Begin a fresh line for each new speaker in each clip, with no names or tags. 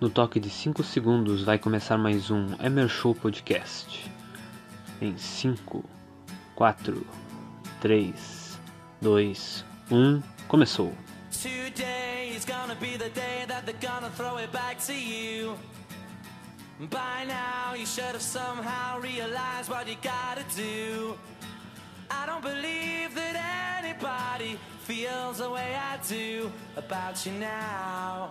No toque de 5 segundos vai começar mais um Emer Show Podcast. Em 5, 4, 3, 2, 1, começou. Today is gonna be the day that they're gonna throw it back to you. By now you should have somehow realized what you gotta do. I don't believe that anybody feels the way I do about you now.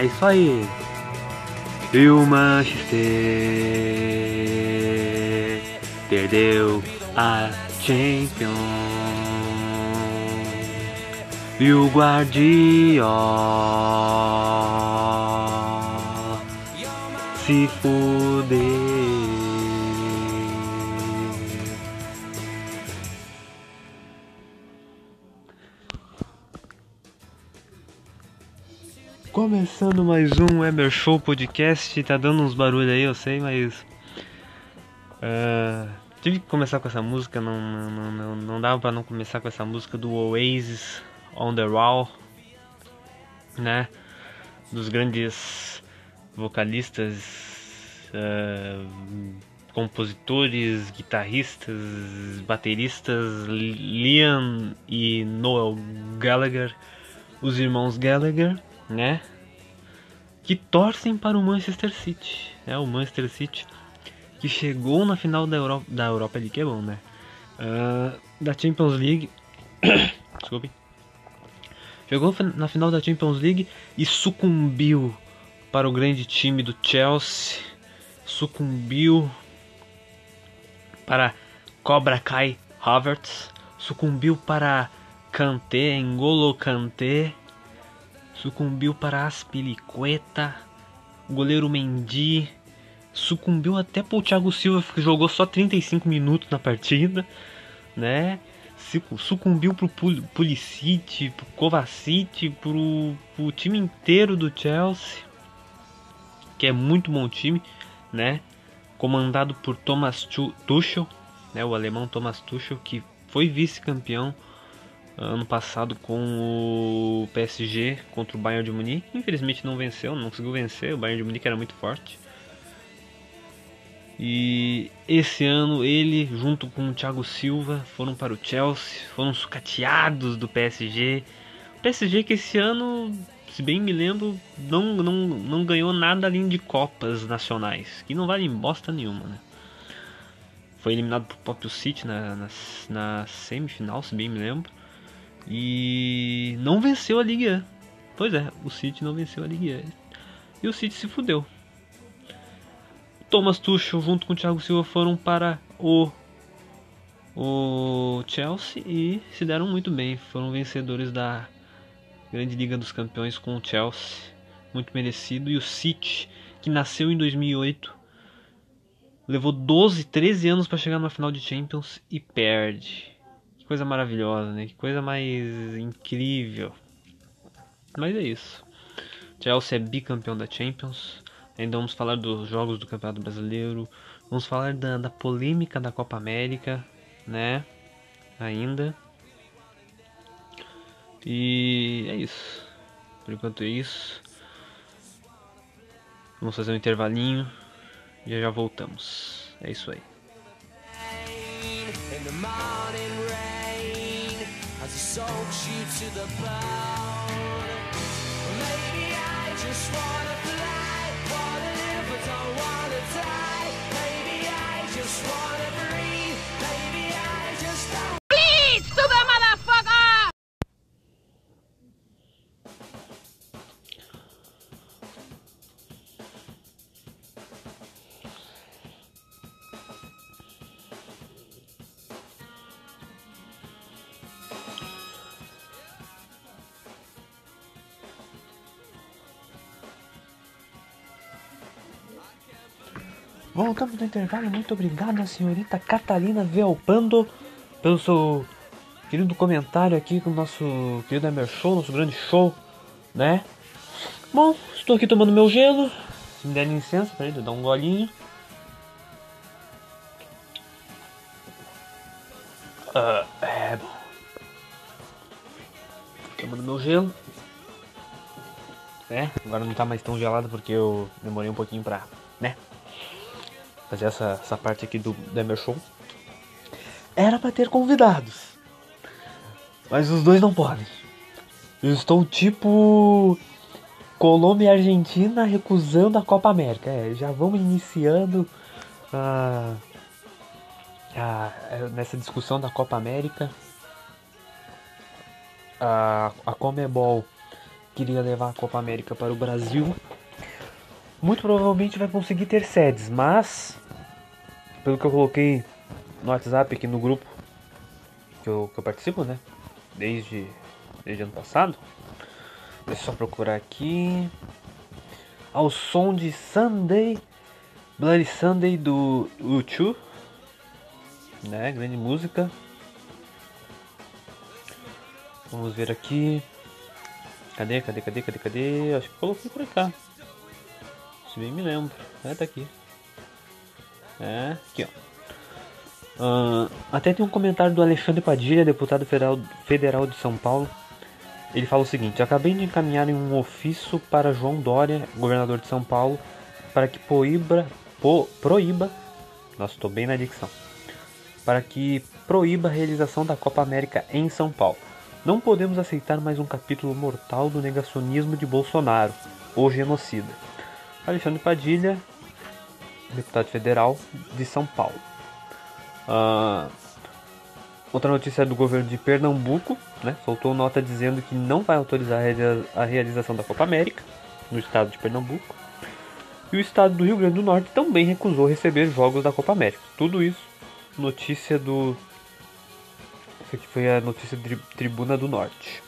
É isso aí. E o Manchester perdeu a Champions. E o Guardiola se fudeu. Começando mais um Emer Show Podcast, tá dando uns barulhos aí, eu sei, mas. ah, tive que começar com essa música, não, não, não, não dava pra não começar com essa música do Oasis On the Wall, né? Dos grandes vocalistas, ah, compositores, guitarristas, bateristas, Liam e Noel Gallagher, os irmãos Gallagher né? Que torcem para o Manchester City. É o Manchester City que chegou na final da Europa, da Europa League, é bom, né? Ah, da Champions League. Desculpe. Chegou na final da Champions League e sucumbiu para o grande time do Chelsea. Sucumbiu para Cobra Kai Havertz. Sucumbiu para Kanté, Engolo Kanté sucumbiu para Aspilicueta, o goleiro Mendy, sucumbiu até para o Thiago Silva que jogou só 35 minutos na partida, né? Sucumbiu para o Pulisic, para o Kovacic, para o time inteiro do Chelsea, que é muito bom time, né? Comandado por Thomas Tuchel, né? O alemão Thomas Tuchel que foi vice-campeão ano passado com o PSG contra o Bayern de Munique. Infelizmente não venceu, não conseguiu vencer. O Bayern de Munique era muito forte. E esse ano ele, junto com o Thiago Silva, foram para o Chelsea, foram sucateados do PSG. O PSG que esse ano, se bem me lembro, não, não, não ganhou nada além de Copas nacionais, que não vale bosta nenhuma, né? Foi eliminado por próprio City na, na, na semifinal, se bem me lembro. E não venceu a Ligue 1. Pois é, o City não venceu a Ligue 1. E o City se fudeu. Thomas Tuchel junto com o Thiago Silva foram para o o Chelsea e se deram muito bem. Foram vencedores da Grande Liga dos Campeões com o Chelsea, muito merecido. E o City, que nasceu em 2008, levou 12, 13 anos para chegar na final de Champions e perde coisa maravilhosa, né? Que coisa mais incrível. Mas é isso. Chelsea é bicampeão da Champions. Ainda vamos falar dos jogos do Campeonato Brasileiro. Vamos falar da, da polêmica da Copa América, né? Ainda. E é isso. Por enquanto é isso. Vamos fazer um intervalinho e já voltamos. É isso aí. Soaks you to the bone. Maybe I just wanna fly, wanna live but don't wanna die. Voltamos do intervalo. Muito obrigado, senhorita Catalina Velpando, pelo seu querido comentário aqui com o nosso querido Emer Show, nosso grande show, né? Bom, estou aqui tomando meu gelo. Se me der licença, peraí, eu dar um golinho. Uh, é. Tomando meu gelo. É, agora não tá mais tão gelado porque eu demorei um pouquinho pra? Fazer essa, essa parte aqui do Demer Show. Era pra ter convidados. Mas os dois não podem. Eu estou tipo. Colômbia e Argentina recusando a Copa América. É, já vamos iniciando uh, uh, nessa discussão da Copa América. Uh, a Comebol queria levar a Copa América para o Brasil. Muito provavelmente vai conseguir ter sedes, mas pelo que eu coloquei no WhatsApp aqui no grupo que eu, que eu participo, né? Desde, desde ano passado. Deixa eu só procurar aqui. Ao som de Sunday, Bloody Sunday do U2, né? Grande música. Vamos ver aqui. Cadê, cadê, cadê, cadê, cadê? Acho que coloquei por cá. Bem me lembro. É, tá aqui. É, aqui ó. Uh, até tem um comentário do Alexandre Padilha, deputado federal, federal de São Paulo. Ele fala o seguinte: Acabei de encaminhar um ofício para João Dória, governador de São Paulo, para que proíba, po, proíba nossa, estou bem na dicção, para que proíba a realização da Copa América em São Paulo. Não podemos aceitar mais um capítulo mortal do negacionismo de Bolsonaro, o genocida. Alexandre Padilha, deputado federal de São Paulo. Uh, outra notícia é do governo de Pernambuco, né, soltou nota dizendo que não vai autorizar a realização da Copa América no estado de Pernambuco. E o estado do Rio Grande do Norte também recusou receber jogos da Copa América. Tudo isso, notícia do essa aqui foi a notícia de Tribuna do Norte.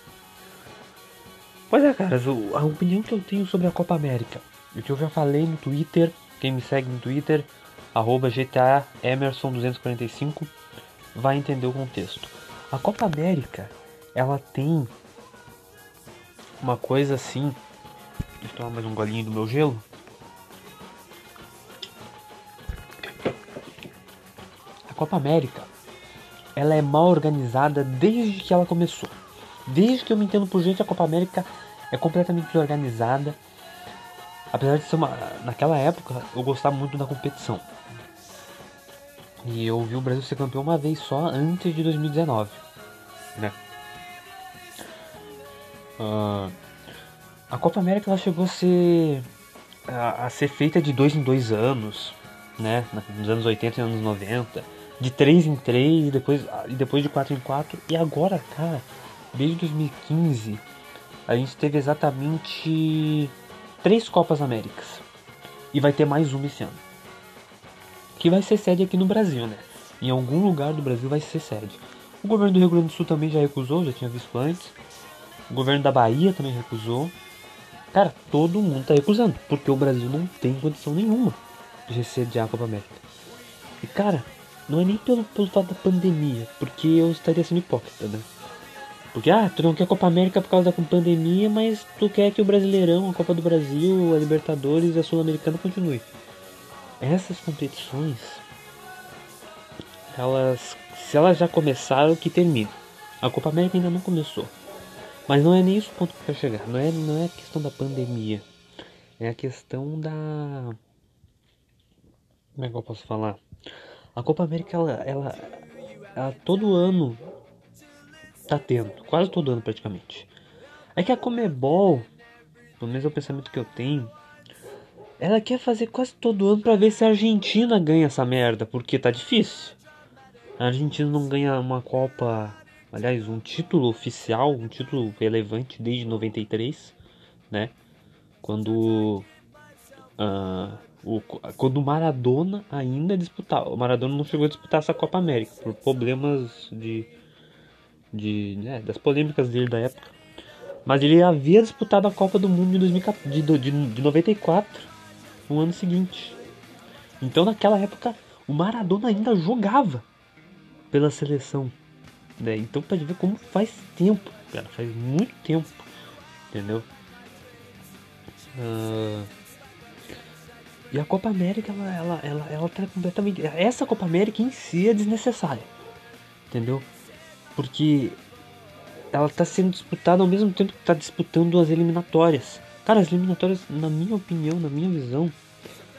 Pois é, caras, a opinião que eu tenho sobre a Copa América, o que eu já falei no Twitter, quem me segue no Twitter, arroba GTA Emerson 245, vai entender o contexto. A Copa América, ela tem uma coisa assim. Deixa eu tomar mais um golinho do meu gelo. A Copa América ela é mal organizada desde que ela começou. Desde que eu me entendo por gente, a Copa América é completamente desorganizada. Apesar de ser uma. Naquela época, eu gostava muito da competição. E eu vi o Brasil ser campeão uma vez só antes de 2019. Né? Uh, a Copa América ela chegou a ser. A, a, ser feita de dois em dois anos. Né? Nos anos 80 e anos 90 de 3 em 3 e depois, e depois de 4 em 4. E agora, cara, desde 2015 a gente teve exatamente três Copas Américas. E vai ter mais uma esse ano. Que vai ser sede aqui no Brasil, né? Em algum lugar do Brasil vai ser sede. O governo do Rio Grande do Sul também já recusou, já tinha visto antes. O governo da Bahia também recusou. Cara, todo mundo tá recusando, porque o Brasil não tem condição nenhuma de receber a Copa América. E cara, não é nem pelo, pelo fato da pandemia, porque eu estaria sendo hipócrita, né? Porque, ah, tu não quer Copa América por causa da pandemia, mas tu quer que o Brasileirão, a Copa do Brasil, a Libertadores e a Sul-Americana continue. Essas competições, elas, se elas já começaram, que termine. A Copa América ainda não começou. Mas não é nem isso o ponto que eu quero chegar. Não é, não é a questão da pandemia. É a questão da. Como é que eu posso falar? A Copa América, ela, ela, ela todo ano tá tendo, quase todo ano praticamente. É que a Comebol, pelo menos é o pensamento que eu tenho, ela quer fazer quase todo ano para ver se a Argentina ganha essa merda, porque tá difícil. A Argentina não ganha uma Copa, aliás, um título oficial, um título relevante desde 93, né? Quando uh, o, quando o Maradona ainda disputava. O Maradona não chegou a disputar essa Copa América por problemas de. De né, das polêmicas dele da época. Mas ele havia disputado a Copa do Mundo de, 2014, de, de, de 94, no ano seguinte. Então naquela época o Maradona ainda jogava pela seleção. Né? Então pode ver como faz tempo, cara, faz muito tempo, entendeu? Uh... E a Copa América, ela, ela, ela, ela tá completamente. Essa Copa América em si é desnecessária, entendeu? Porque ela está sendo disputada ao mesmo tempo que está disputando as eliminatórias. Cara, as eliminatórias, na minha opinião, na minha visão,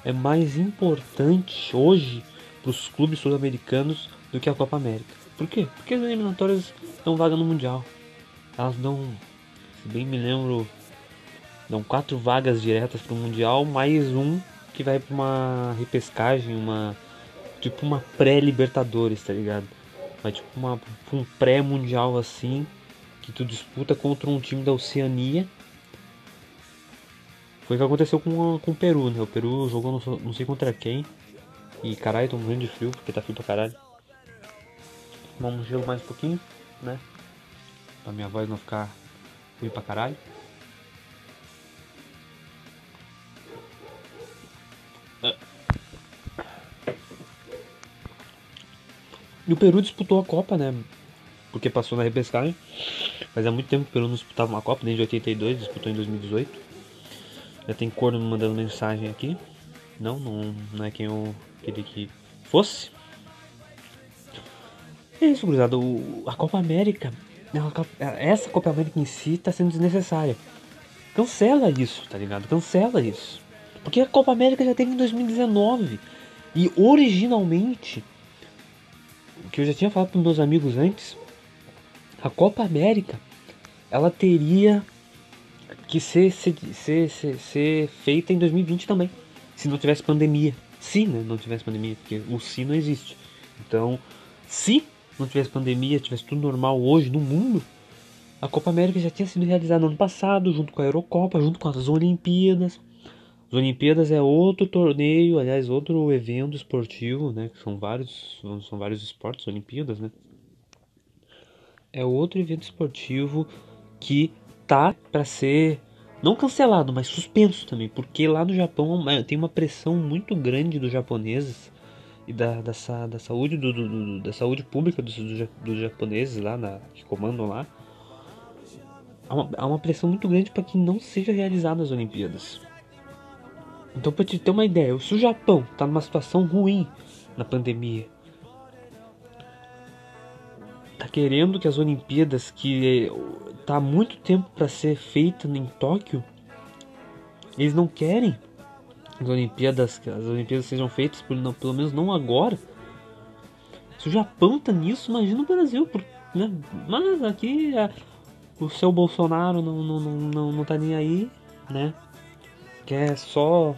é mais importante hoje para os clubes sul-americanos do que a Copa América. Por quê? Porque as eliminatórias dão vaga no Mundial. Elas dão, se bem me lembro, dão quatro vagas diretas para o Mundial, mais um que vai para uma repescagem, uma tipo uma pré-Libertadores, tá ligado? Vai tipo uma, um pré-mundial assim, que tu disputa contra um time da Oceania foi o que aconteceu com, com o Peru, né? O Peru jogou não, não sei contra quem. E caralho, tô morrendo de frio, porque tá frio pra caralho. Um gelo mais um pouquinho, né? Pra minha voz não ficar ruim pra caralho. E o Peru disputou a Copa, né? Porque passou na repescagem. Fazia muito tempo que o Peru não disputava uma Copa, desde 82, disputou em 2018. Já tem corno me mandando mensagem aqui. Não, não, não é quem eu queria que fosse. É isso, gurizada. A Copa América, essa Copa América em si tá sendo desnecessária. Cancela isso, tá ligado? Cancela isso. Porque a Copa América já teve em 2019. E originalmente, que eu já tinha falado para meus amigos antes, a Copa América ela teria que ser, ser, ser, ser, ser feita em 2020 também. Se não tivesse pandemia. Se né, não tivesse pandemia, porque o se não existe. Então, se não tivesse pandemia, tivesse tudo normal hoje no mundo, a Copa América já tinha sido realizada no ano passado, junto com a Eurocopa, junto com as Olimpíadas. As Olimpíadas é outro torneio, aliás, outro evento esportivo, né? Que são vários, são vários esportes, Olimpíadas, né? É outro evento esportivo que tá para ser não cancelado, mas suspenso também, porque lá no Japão é, tem uma pressão muito grande dos japoneses e da, da, da saúde do, do, da saúde pública dos, dos japoneses lá na, que comandam lá. Há uma, há uma pressão muito grande para que não seja realizadas as Olimpíadas. Então, para te ter uma ideia, se o Japão está numa situação ruim na pandemia, tá querendo que as Olimpíadas, que tá há muito tempo para ser feita em Tóquio, eles não querem as Olimpíadas, que as Olimpíadas sejam feitas, por, não, pelo menos não agora. Se o Japão tá nisso, imagina o Brasil. Por, né? Mas aqui é, o seu Bolsonaro não, não, não, não, não tá nem aí, né? Quer só.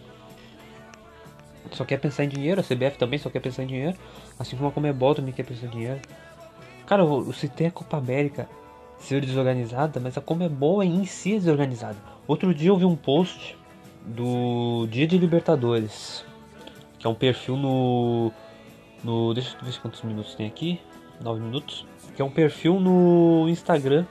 Só quer pensar em dinheiro, a CBF também só quer pensar em dinheiro. Assim como a Comebol também quer pensar em dinheiro. Cara, eu citei a Copa América ser desorganizada, mas a Comebol em si é desorganizada. Outro dia eu vi um post do Dia de Libertadores, que é um perfil no. no deixa eu ver quantos minutos tem aqui. 9 minutos. Que é um perfil no Instagram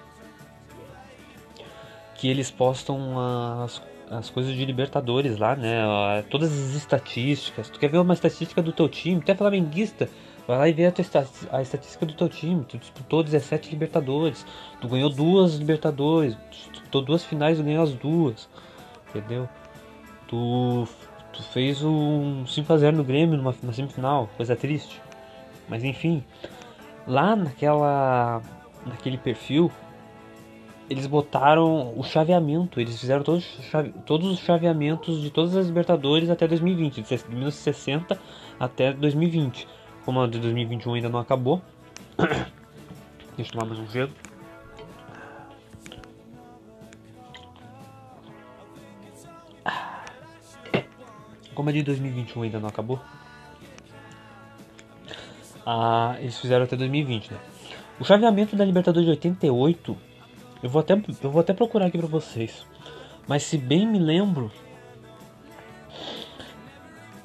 que eles postam as, as coisas de Libertadores lá, né? Todas as estatísticas. Tu quer ver uma estatística do teu time? Tu é flamenguista? Vai lá e vê a, tua, a estatística do teu time. Tu disputou 17 Libertadores. Tu ganhou duas Libertadores. Tu disputou duas finais e ganhou as duas. Entendeu? Tu, tu fez um 5x0 no Grêmio numa, na semifinal. Coisa triste. Mas enfim. Lá naquela. Naquele perfil. Eles botaram o chaveamento. Eles fizeram todos, todos os chaveamentos de todas as Libertadores até 2020. De 1960 até 2020 como a de 2021 ainda não acabou. Deixa eu tomar mais um gelo. Como a de 2021 ainda não acabou. Ah, eles fizeram até 2020, né? O chaveamento da Libertadores de 88, eu vou até, eu vou até procurar aqui pra vocês. Mas se bem me lembro,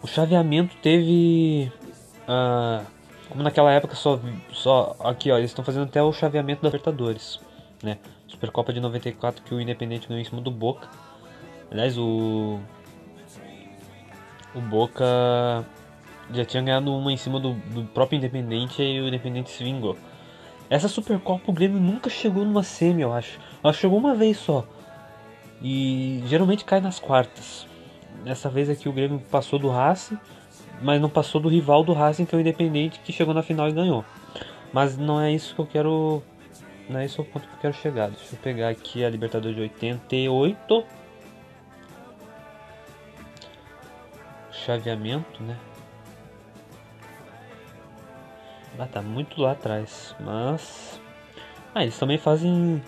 o chaveamento teve ah, como naquela época só, só aqui ó, eles estão fazendo até o chaveamento da Libertadores, né? Supercopa de 94 que o Independente ganhou em cima do Boca. Aliás, o o Boca já tinha ganhado uma em cima do, do próprio Independente e o Independente se vingou. Essa Supercopa o Grêmio nunca chegou numa semi, eu acho. Ela chegou uma vez só. E geralmente cai nas quartas. Dessa vez aqui o Grêmio passou do Racing, mas não passou do rival do Racing, que é o Independente, que chegou na final e ganhou. Mas não é isso que eu quero. Não é esse o ponto que eu quero chegar. Deixa eu pegar aqui a Libertadores de 88. Chaveamento, né? Ah, tá muito lá atrás. Mas. Ah, eles também fazem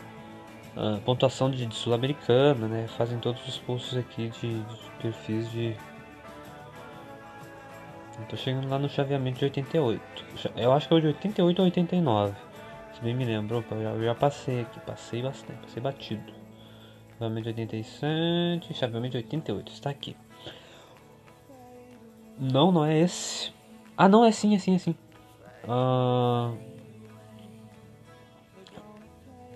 uh, pontuação de, de sul-americana, né? Fazem todos os posts aqui de, de perfis de. tô chegando lá no chaveamento de 88. Eu acho que é o de 88 ou 89. Se bem me lembro. eu, já, eu já passei aqui, passei bastante, passei batido. Chaveamento de 87, chaveamento de 88, está aqui. Não, não é esse. Ah, não, é sim, é sim, é sim. Uh...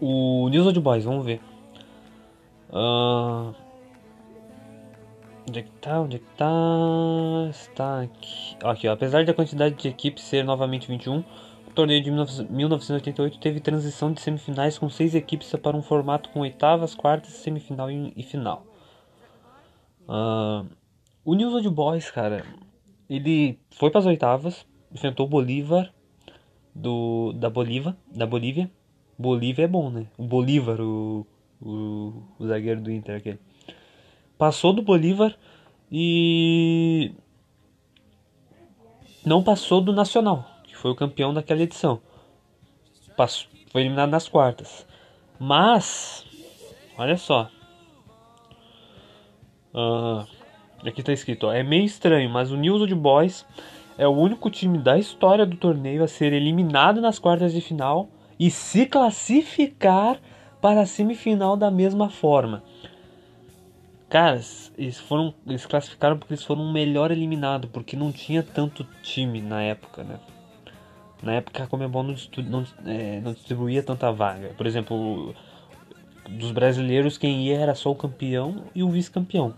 O News Old Boys, vamos ver. Uh... Onde é que tá? Onde é que tá? Está aqui. Aqui, ó. Apesar da quantidade de equipes ser novamente 21, o torneio de 1988 teve transição de semifinais com seis equipes para um formato com oitavas, quartas, semifinal e final. Uh... O News Old Boys, cara, ele foi para as oitavas, enfrentou o Bolívar do da Bolívia, da Bolívia. Bolívia é bom, né? O Bolívar, o, o, o zagueiro do Inter aquele. Passou do Bolívar e não passou do Nacional, que foi o campeão daquela edição. Passou, foi eliminado nas quartas. Mas, olha só. Uh, aqui está escrito, ó, é meio estranho, mas o News Old Boys é o único time da história do torneio a ser eliminado nas quartas de final e se classificar para a semifinal da mesma forma. Caras, eles foram, eles classificaram porque eles foram o melhor eliminado, porque não tinha tanto time na época, né? Na época a Comebol não, não, é, não distribuía tanta vaga. Por exemplo, dos brasileiros quem ia era só o campeão e o vice-campeão.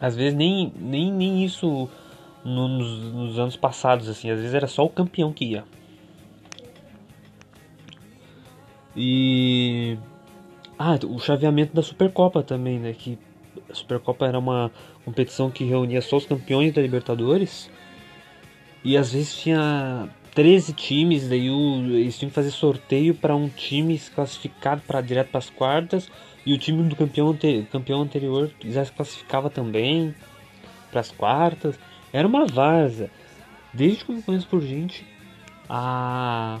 Às vezes nem, nem, nem isso no, nos, nos, anos passados, assim, às vezes era só o campeão que ia. E ah, o chaveamento da Supercopa também, né? Que a Supercopa era uma competição que reunia só os campeões da Libertadores. E às vezes tinha 13 times, daí o, eles tinham que fazer sorteio para um time se classificar para direto para as quartas e o time do campeão, campeão anterior já se classificava também para as quartas. Era uma vaza. Desde que eu me conheço por gente, a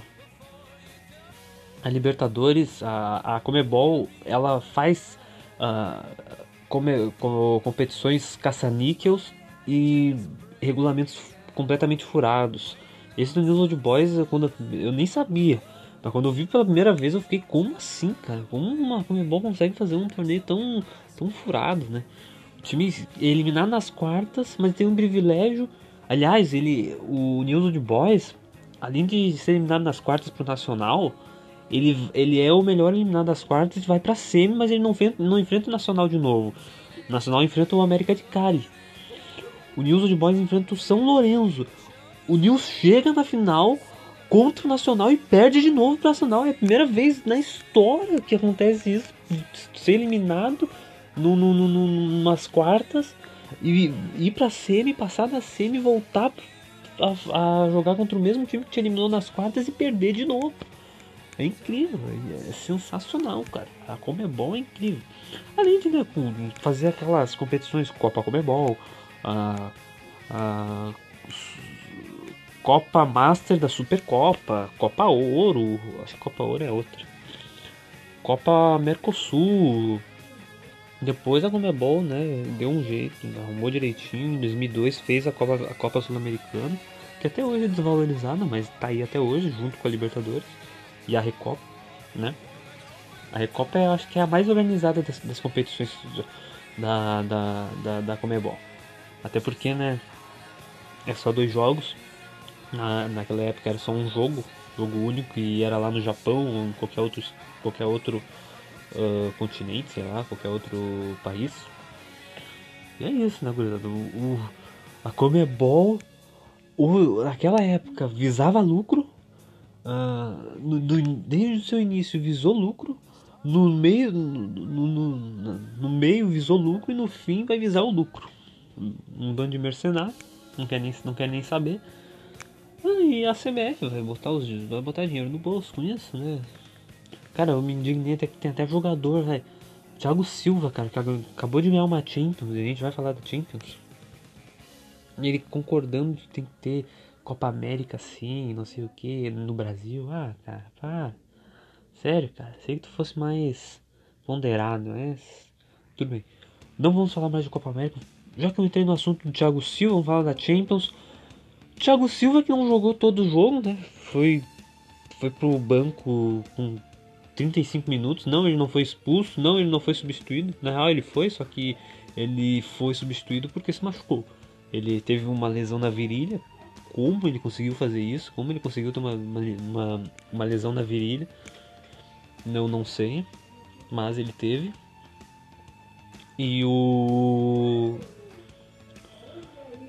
a Libertadores, a, a Comebol, ela faz uh, come, com, competições caça-níqueis e regulamentos completamente furados. Esse do News Old Boys, eu, quando, eu nem sabia. Mas quando eu vi pela primeira vez, eu fiquei, como assim, cara? Como uma Comebol consegue fazer um torneio tão, tão furado, né? O time eliminado nas quartas, mas tem um privilégio. Aliás, ele, o News Old Boys, além de ser eliminado nas quartas pro Nacional, ele, ele é o melhor eliminado das quartas, vai pra semi, mas ele não, não enfrenta o Nacional de novo. O Nacional enfrenta o América de Cali. O News Old Boys enfrenta o São Lourenço. O News chega na final contra o Nacional e perde de novo pro Nacional. É a primeira vez na história que acontece isso. Ser eliminado no, no, no, nas quartas e ir pra semi, passar da semi, voltar a, a, jogar contra o mesmo time que te eliminou nas quartas e perder de novo. É incrível, é sensacional, cara. A Comebol é incrível. Além de né, fazer aquelas competições Copa Comebol, a, a Copa Master da Supercopa, Copa Ouro, acho que Copa Ouro é outra. Copa Mercosul. Depois a Comebol, né, deu um jeito, arrumou direitinho. Em 2002 fez a Copa, a Copa Sul-Americana, que até hoje é desvalorizada, mas tá aí até hoje, junto com a Libertadores e a Recopa, né? A Recopa eu acho que é a mais organizada das, das competições da, da, da, da Comebol. Até porque, né? É só dois jogos. Na, naquela época era só um jogo, jogo único, e era lá no Japão ou em qualquer outro, qualquer outro uh, continente, sei lá, qualquer outro país. E é isso, né, gurizada? O, o, a Comebol o, naquela época visava lucro, uh, no, desde o seu início visou lucro, no meio, no, no, no, meio visou lucro e no fim vai visar o lucro. Um bando de mercenários, não quer nem, não quer nem saber. E a CBF vai botar, os, vai botar dinheiro no bolso com isso, né? Cara, eu me indignei até que tem até jogador, velho. Thiago Silva, cara, que acabou de ganhar uma Champions, a gente vai falar da Champions. E ele concordando que tem que ter Copa América assim, não sei o que, no Brasil. Ah, cara, pá. Sério, cara, sei que tu fosse mais ponderado, mas. Tudo bem. Não vamos falar mais de Copa América. Já que eu entrei no assunto do Thiago Silva, vamos falar da Champions. Thiago Silva que não jogou todo o jogo, né? Foi, foi pro banco com 35 minutos. Não, ele não foi expulso. Não, ele não foi substituído. Na real, ele foi, só que ele foi substituído porque se machucou. Ele teve uma lesão na virilha. Como ele conseguiu fazer isso? Como ele conseguiu ter uma, uma, uma lesão na virilha? Eu não sei. Mas ele teve. E o.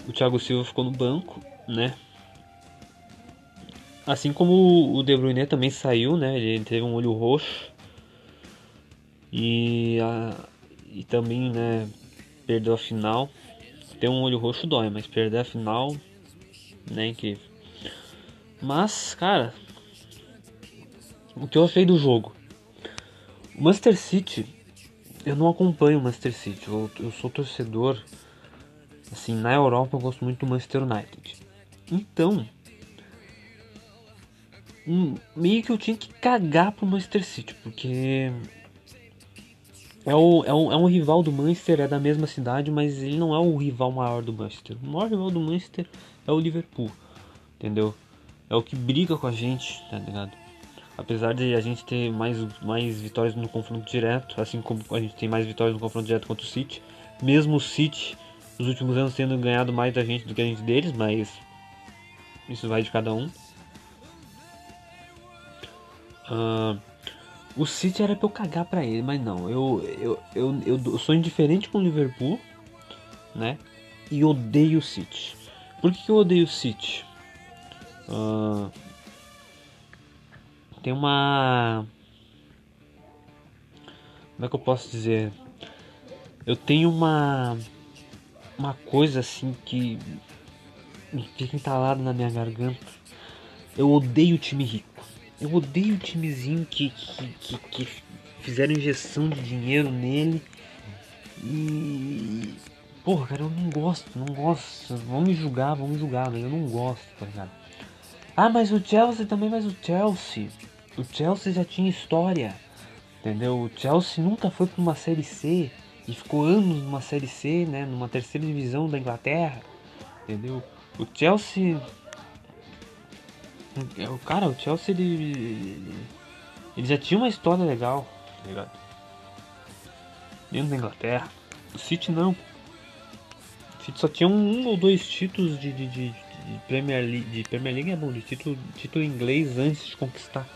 O Thiago Silva ficou no banco, né? Assim como o De Bruyne também saiu, né? Ele teve um olho roxo. E, a, e também, né? Perdeu a final. Ter um olho roxo dói, mas perder a final, né? Incrível. Mas, cara, o que eu achei do jogo? O Manchester City, eu não acompanho o Manchester City. Eu, eu sou torcedor. Assim, na Europa eu gosto muito do Manchester United. Então, meio que eu tinha que cagar pro Manchester City, porque é, o, é, um, é um rival do Manchester, é da mesma cidade, mas ele não é o rival maior do Manchester. O maior rival do Manchester é o Liverpool, entendeu? É o que briga com a gente, tá ligado? Apesar de a gente ter mais, mais vitórias no confronto direto, assim como a gente tem mais vitórias no confronto direto contra o City, mesmo o City nos últimos anos tendo ganhado mais da gente do que a gente deles, mas isso vai de cada um. Uh, o City era pra eu cagar pra ele, mas não. Eu, eu, eu, eu, sou indiferente com o Liverpool, né? E odeio o City. Por que, que eu odeio o City? Uh, tem uma. Como é que eu posso dizer? Eu tenho uma. Uma coisa assim que. Fica entalado na minha garganta. Eu odeio o time rico. Eu odeio o timezinho que, que, que, que fizeram injeção de dinheiro nele. E. Porra, cara, eu não gosto, não gosto. Me julgar, me julgar, mas eu não gosto, tá ligado? Ah, mas o Chelsea também, mas o Chelsea. O Chelsea já tinha história. Entendeu? O Chelsea nunca foi para uma série C e ficou anos numa série C, né? Numa terceira divisão da Inglaterra. Entendeu? O Chelsea o cara, o Chelsea ele, ele já tinha uma história legal, tá ligado? Dentro da Inglaterra. O City não. O City só tinha um, ou dois títulos de, de, de, de, Premier League. De Premier League é bom, de título, título inglês antes de conquistar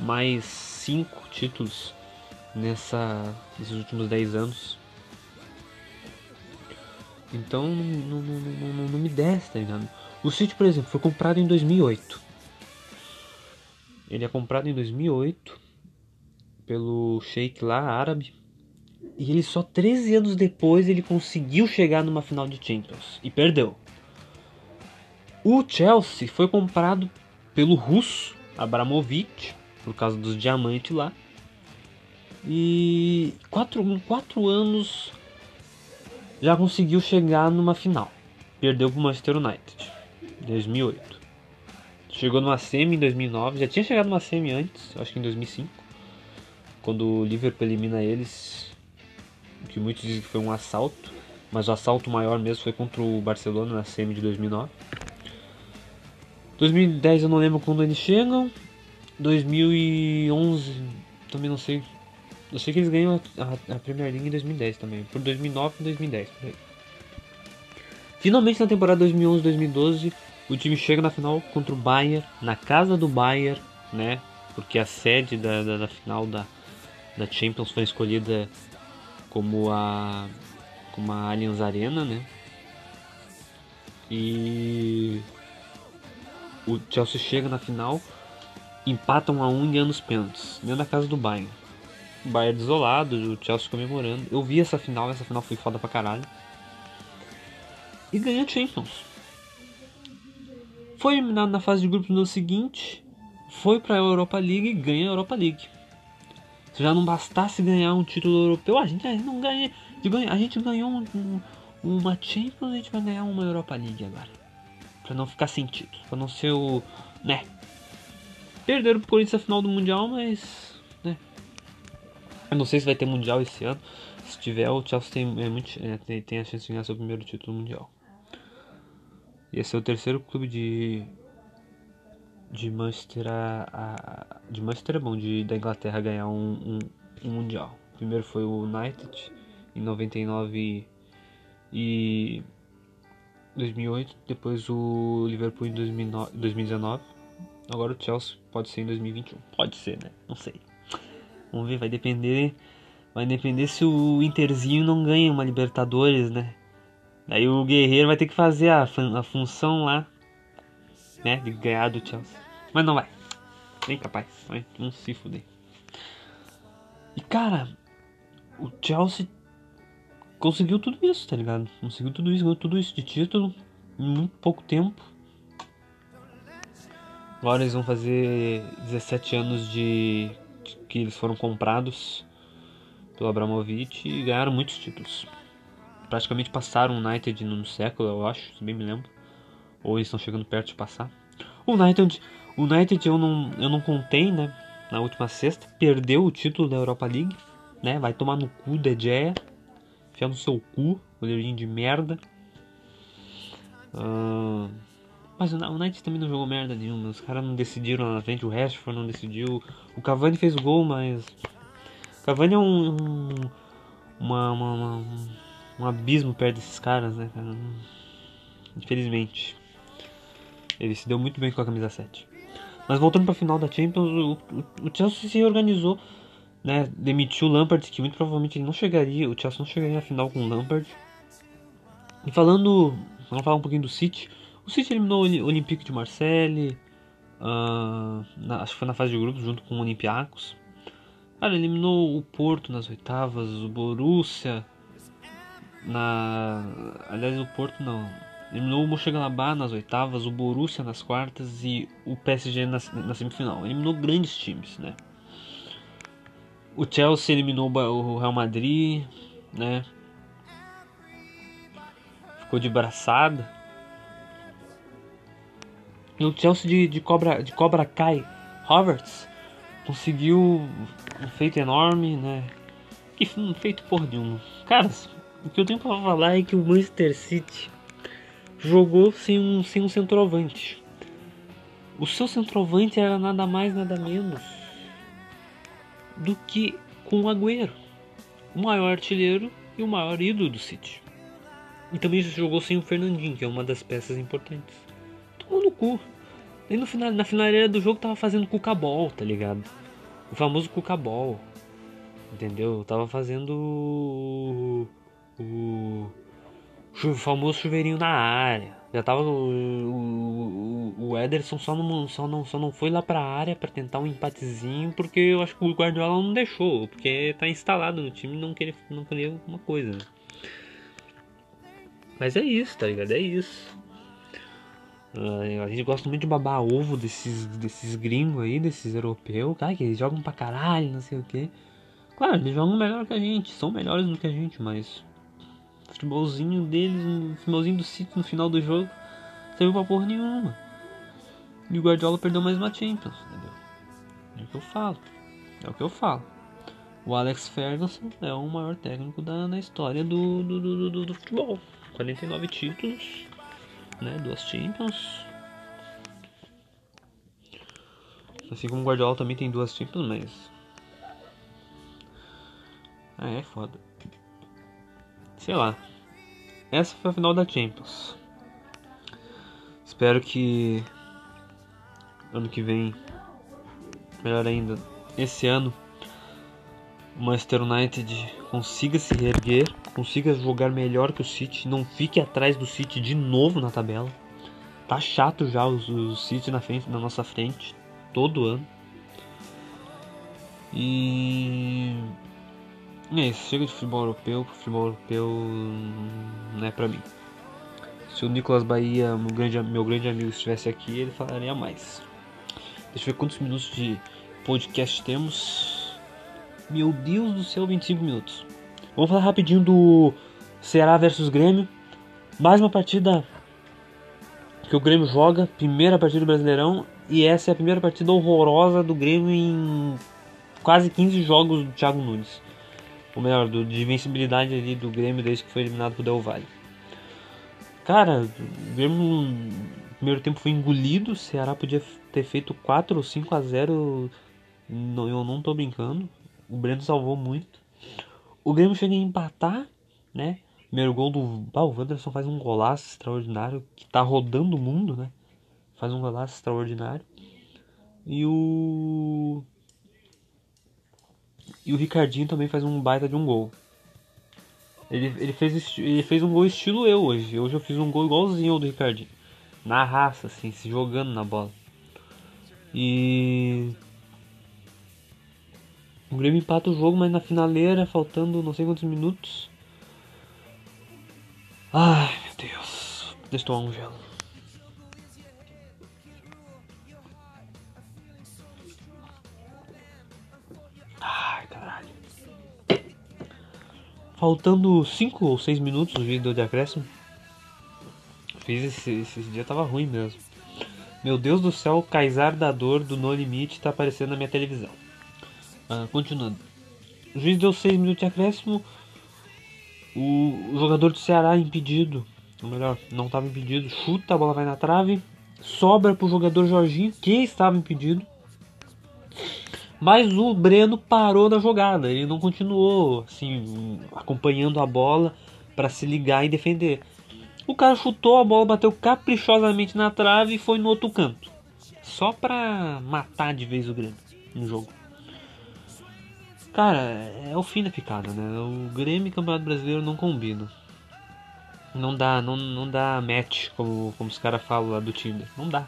mais cinco títulos nessa, nesses últimos 10 anos. Então não, não, não, não me desce, tá ligado? O City, por exemplo, foi comprado em 2008. Ele é comprado em 2008 pelo Sheikh lá árabe. E ele só 13 anos depois ele conseguiu chegar numa final de Champions e perdeu. O Chelsea foi comprado pelo russo Abramovich por causa dos diamantes lá. E quatro, em quatro anos já conseguiu chegar numa final. Perdeu para o Manchester United, 2008. Chegou numa semi em 2009, já tinha chegado numa semi antes, acho que em 2005, quando o Liverpool elimina eles, que muitos dizem que foi um assalto, mas o assalto maior mesmo foi contra o Barcelona na semi de 2009. 2010 eu não lembro quando eles chegam, 2011 também não sei. Eu sei que eles ganham a, a Premier League em 2010 também, por 2009 e 2010. Finalmente na temporada 2011-2012 o time chega na final contra o Bayern, na casa do Bayern, né? Porque a sede da, da, da final da, da Champions foi escolhida como a, como a Allianz Arena, né? E o Chelsea chega na final, empata um a um e ganha nos pênaltis, dentro da casa do Bayern. O Bayern desolado, o Chelsea comemorando. Eu vi essa final, essa final foi foda pra caralho. E ganha Champions. Foi eliminado na fase de grupos no seguinte, foi pra Europa League e ganha a Europa League. Se já não bastasse ganhar um título europeu, a gente, a não ganha, a gente ganhou um, um, uma Champions, a gente vai ganhar uma Europa League agora. Pra não ficar sem título, pra não ser o, né? Perderam pro Corinthians a final do Mundial, mas, né? Eu não sei se vai ter Mundial esse ano. Se tiver, o Chelsea tem, é muito, é, tem, tem a chance de ganhar seu primeiro título mundial. Esse é o terceiro clube de de Manchester a, a, de Manchester é bom de da Inglaterra ganhar um, um, um, mundial. O primeiro foi o United em 99 e 2008, depois o Liverpool em 2009, 2019. Agora o Chelsea pode ser em 2021. Pode ser, né? Não sei. Vamos ver, vai depender vai depender se o Interzinho não ganha uma Libertadores, né? Daí o Guerreiro vai ter que fazer a, a função lá, né? De ganhar do Chelsea. Mas não vai. Nem capaz. Vai não se fuder. E cara, o Chelsea conseguiu tudo isso, tá ligado? Conseguiu tudo isso, ganhou tudo isso de título em muito pouco tempo. Agora eles vão fazer 17 anos de que eles foram comprados pelo Abramovich e ganharam muitos títulos praticamente passaram o United no século, eu acho, se bem me lembro. Ou eles estão chegando perto de passar. O United, o United eu não, eu não contei, né? Na última sexta, perdeu o título da Europa League, né? Vai tomar no cu da Gea. Enfiar no seu cu, goleirinho de merda. Uh, mas o United também não jogou merda nenhuma. Os caras não decidiram lá na frente, o Rashford não decidiu. O Cavani fez gol, mas. Cavani é um. um uma, uma, uma um abismo perto desses caras, né, cara? Infelizmente. Ele se deu muito bem com a camisa 7. Mas voltando para a final da Champions, o, o, o, Chelsea se organizou, né? Demitiu o Lampard, que muito provavelmente ele não chegaria, o Chelsea não chegaria na final com o Lampard. E falando, vamos falar um pouquinho do City. O City eliminou o Olympique de Marseille, uh, na, acho que foi na fase de grupos junto com o Olympiacos. Cara, eliminou o Porto nas oitavas, o Borussia na. Aliás, o Porto não. Eliminou o Mönchengladbach nas oitavas, o Borussia nas quartas e o PSG na, na semifinal. Eliminou grandes times, né? O Chelsea eliminou o Real Madrid, né? Ficou de braçada. E o Chelsea de, de cobra de cobra Kai Roberts conseguiu um feito enorme, né? Que feito por nenhum. Cara, o que eu tenho para falar é que o Manchester City jogou sem um, sem um centroavante. O seu centroavante era nada mais, nada menos do que com o Agüero, o maior artilheiro e o maior ídolo do City. E também jogou sem o Fernandinho, que é uma das peças importantes. Tomou no cu. E no final, na finaleira do jogo tava fazendo cucabol, tá ligado? O famoso cucabol. Entendeu? Tava fazendo o, famoso chuveirinho na área. Já tava o, o, o Ederson só não, só, não, só não foi lá pra área para tentar um empatezinho porque eu acho que o Guardiola não deixou, porque tá instalado no time não queria, não queria alguma coisa. Né? Mas é isso, tá ligado? É isso. Uh, a gente gosta muito de babar ovo desses, desses gringos aí, desses europeus, cara, que eles jogam pra caralho, não sei o que. Claro, eles jogam melhor que a gente, são melhores do que a gente, mas futebolzinho deles, um futebolzinho do City no final do jogo, serviu pra porra nenhuma. E o Guardiola perdeu mais uma Champions, entendeu? É o que eu falo. É o que eu falo. O Alex Ferguson é o maior técnico da, na história do, do, do, do, do futebol. 49 títulos, né? Duas Champions. Assim como o Guardiola também tem duas Champions, mas. É, é foda sei lá. Essa foi a final da Champions. Espero que ano que vem, melhor ainda, esse ano, o Manchester United consiga se reerguer, consiga jogar melhor que o City, não fique atrás do City de novo na tabela. Tá chato já os City na frente, na nossa frente, todo ano. E é isso, chega de futebol europeu, futebol europeu não é pra mim. Se o Nicolas Bahia, meu grande, meu grande amigo, estivesse aqui, ele falaria mais. Deixa eu ver quantos minutos de podcast temos. Meu Deus do céu, 25 minutos. Vamos falar rapidinho do Ceará versus Grêmio. Mais uma partida que o Grêmio joga, primeira partida do Brasileirão, e essa é a primeira partida horrorosa do Grêmio em quase 15 jogos do Thiago Nunes ou melhor, do, de invencibilidade ali do Grêmio desde que foi eliminado pro Del Valle. Cara, o Grêmio no primeiro tempo foi engolido, o Ceará podia ter feito 4 ou 5 a 0, não, eu não tô brincando. O Breno salvou muito. O Grêmio chega a empatar, né? Primeiro gol do. Ah, o Wanderson faz um golaço extraordinário, que tá rodando o mundo, né? Faz um golaço extraordinário. E o. E o Ricardinho também faz um baita de um gol. Ele, ele, fez, ele fez um gol estilo eu hoje. Hoje eu fiz um gol igualzinho ao do Ricardinho. Na raça, assim, se jogando na bola. E. O Grêmio empata o jogo, mas na finaleira, faltando não sei quantos minutos. Ai, meu Deus. Deixa eu tomar um gelo. Faltando 5 ou 6 minutos o vídeo de acréscimo. Fiz esse, esse dia tava ruim mesmo. Meu Deus do céu, o Kaysar da dor do No Limite tá aparecendo na minha televisão. Ah, continuando. O juiz deu 6 minutos de acréscimo. O, o jogador do Ceará impedido, ou melhor, não estava impedido, chuta, a bola vai na trave. Sobra pro jogador Jorginho, que estava impedido. Mas o Breno parou na jogada, ele não continuou assim acompanhando a bola para se ligar e defender. O cara chutou a bola, bateu caprichosamente na trave e foi no outro canto. Só pra matar de vez o Grêmio no jogo. Cara, é o fim da picada, né? O Grêmio e o Campeonato Brasileiro não combinam. Não dá, não, não dá match, como, como os caras falam lá do Tinder. Não dá.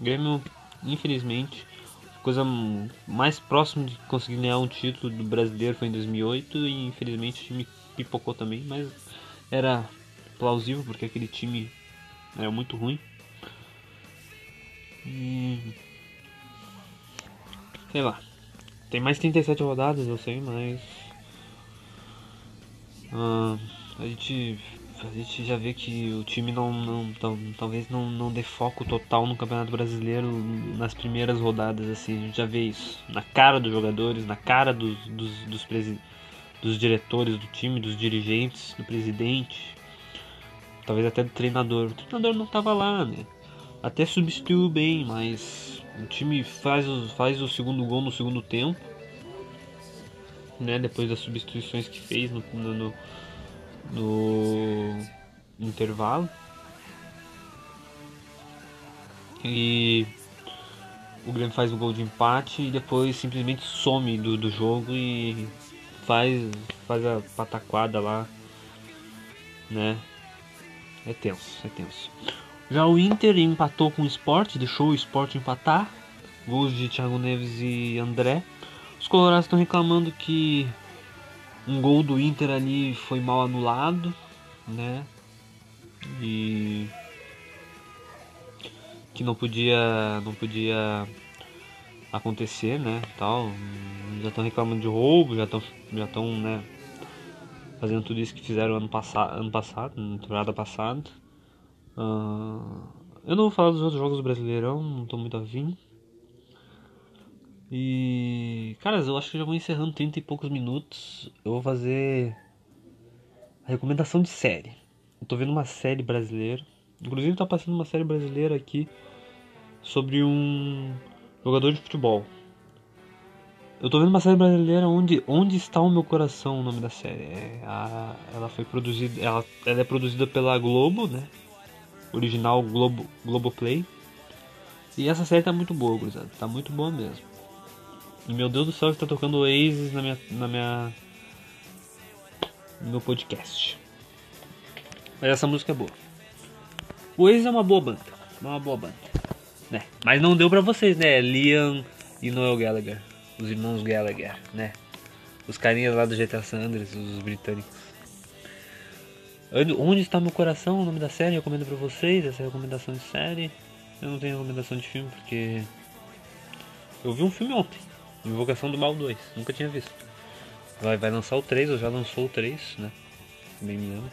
O Grêmio, infelizmente, coisa mais próxima de conseguir ganhar um título do brasileiro foi em 2008 e infelizmente o time pipocou também, mas era plausível porque aquele time era muito ruim. E sei lá. Tem mais 37 rodadas, eu sei, mas uh, a gente a gente já vê que o time não, não talvez não, não dê foco total no Campeonato Brasileiro nas primeiras rodadas, assim, a gente já vê isso na cara dos jogadores, na cara dos, dos, dos, dos diretores do time, dos dirigentes, do presidente, talvez até do treinador. O treinador não estava lá, né? Até substituiu bem, mas o time faz, faz o segundo gol no segundo tempo, né? Depois das substituições que fez no, no no intervalo. E o Grêmio faz o gol de empate e depois simplesmente some do, do jogo e faz, faz a pataquada lá, né? É tenso, é tenso. Já o Inter empatou com o Sport, deixou o Sport empatar. Gols de Thiago Neves e André. Os colorados estão reclamando que um gol do Inter ali foi mal anulado, né? E que não podia não podia acontecer, né? Tal, já estão reclamando de roubo, já estão já estão, né, fazendo tudo isso que fizeram ano passado, ano passado, na temporada passada. Uh, eu não vou falar dos outros jogos do Brasileirão, não estou muito afim. E. Caras, eu acho que já vou encerrando 30 e poucos minutos. Eu vou fazer. A recomendação de série. Eu tô vendo uma série brasileira. Inclusive tá passando uma série brasileira aqui sobre um jogador de futebol. Eu tô vendo uma série brasileira onde Onde está o meu coração, o nome da série. É, a, ela foi produzida, ela, ela é produzida pela Globo, né? Original Globo Globoplay. E essa série tá muito boa, gurizada. Tá muito boa mesmo. Meu Deus do céu, está tocando Oasis na minha, na minha, no meu podcast. Mas essa música é boa. O Oasis é uma boa banda. uma boa banda. Né? Mas não deu pra vocês, né? Liam e Noel Gallagher. Os irmãos Gallagher, né? Os carinhas lá do GTA San Andreas, os britânicos. Onde está meu coração? O nome da série, eu recomendo pra vocês. Essa é recomendação de série. Eu não tenho recomendação de filme porque. Eu vi um filme ontem. Invocação do Mal 2. Nunca tinha visto. Vai, vai lançar o 3, ou já lançou o 3, né? Bem me lembro.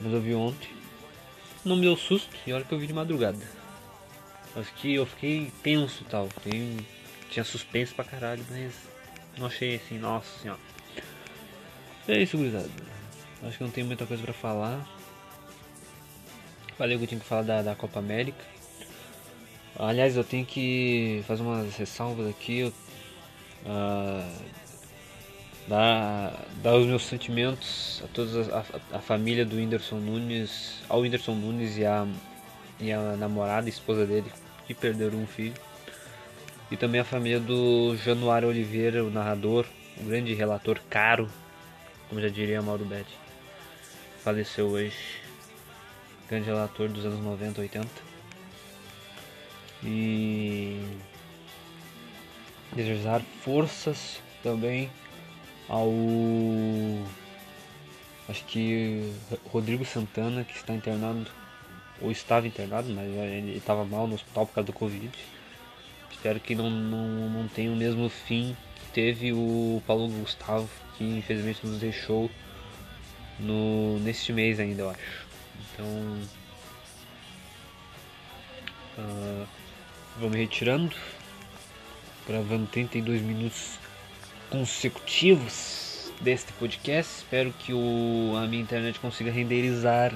Mas eu vi ontem. Não me deu susto e olha que eu vi de madrugada. Acho que eu fiquei tenso e tal. Tem, tinha suspense pra caralho, mas não achei assim, nossa senhora. É isso, gurizada. Acho que não tem muita coisa pra falar. Falei que eu tinha que falar da, da Copa América. Aliás, eu tenho que fazer umas ressalvas aqui. Uh, dar, dar os meus sentimentos a toda a, a, família do Whindersson Nunes, ao Whindersson Nunes e a, e a namorada, esposa dele, que perderam um filho. E também a família do Januário Oliveira, o narrador, o grande relator caro, como já diria Mauro Betti. Faleceu hoje. Grande relator dos anos 90, 80. E desejar forças também ao acho que Rodrigo Santana que está internado ou estava internado, mas ele estava mal no hospital por causa do Covid. Espero que não, não, não tenha o mesmo fim que teve o Paulo Gustavo, que infelizmente nos deixou no, neste mês ainda, eu acho. Então. Uh, vou me retirando. Gravando 32 minutos consecutivos deste podcast. Espero que o, a minha internet consiga renderizar,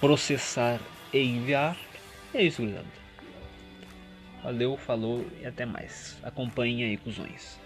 processar e enviar. E é isso, gurizada. Valeu, falou e até mais. Acompanhe aí, cuzões.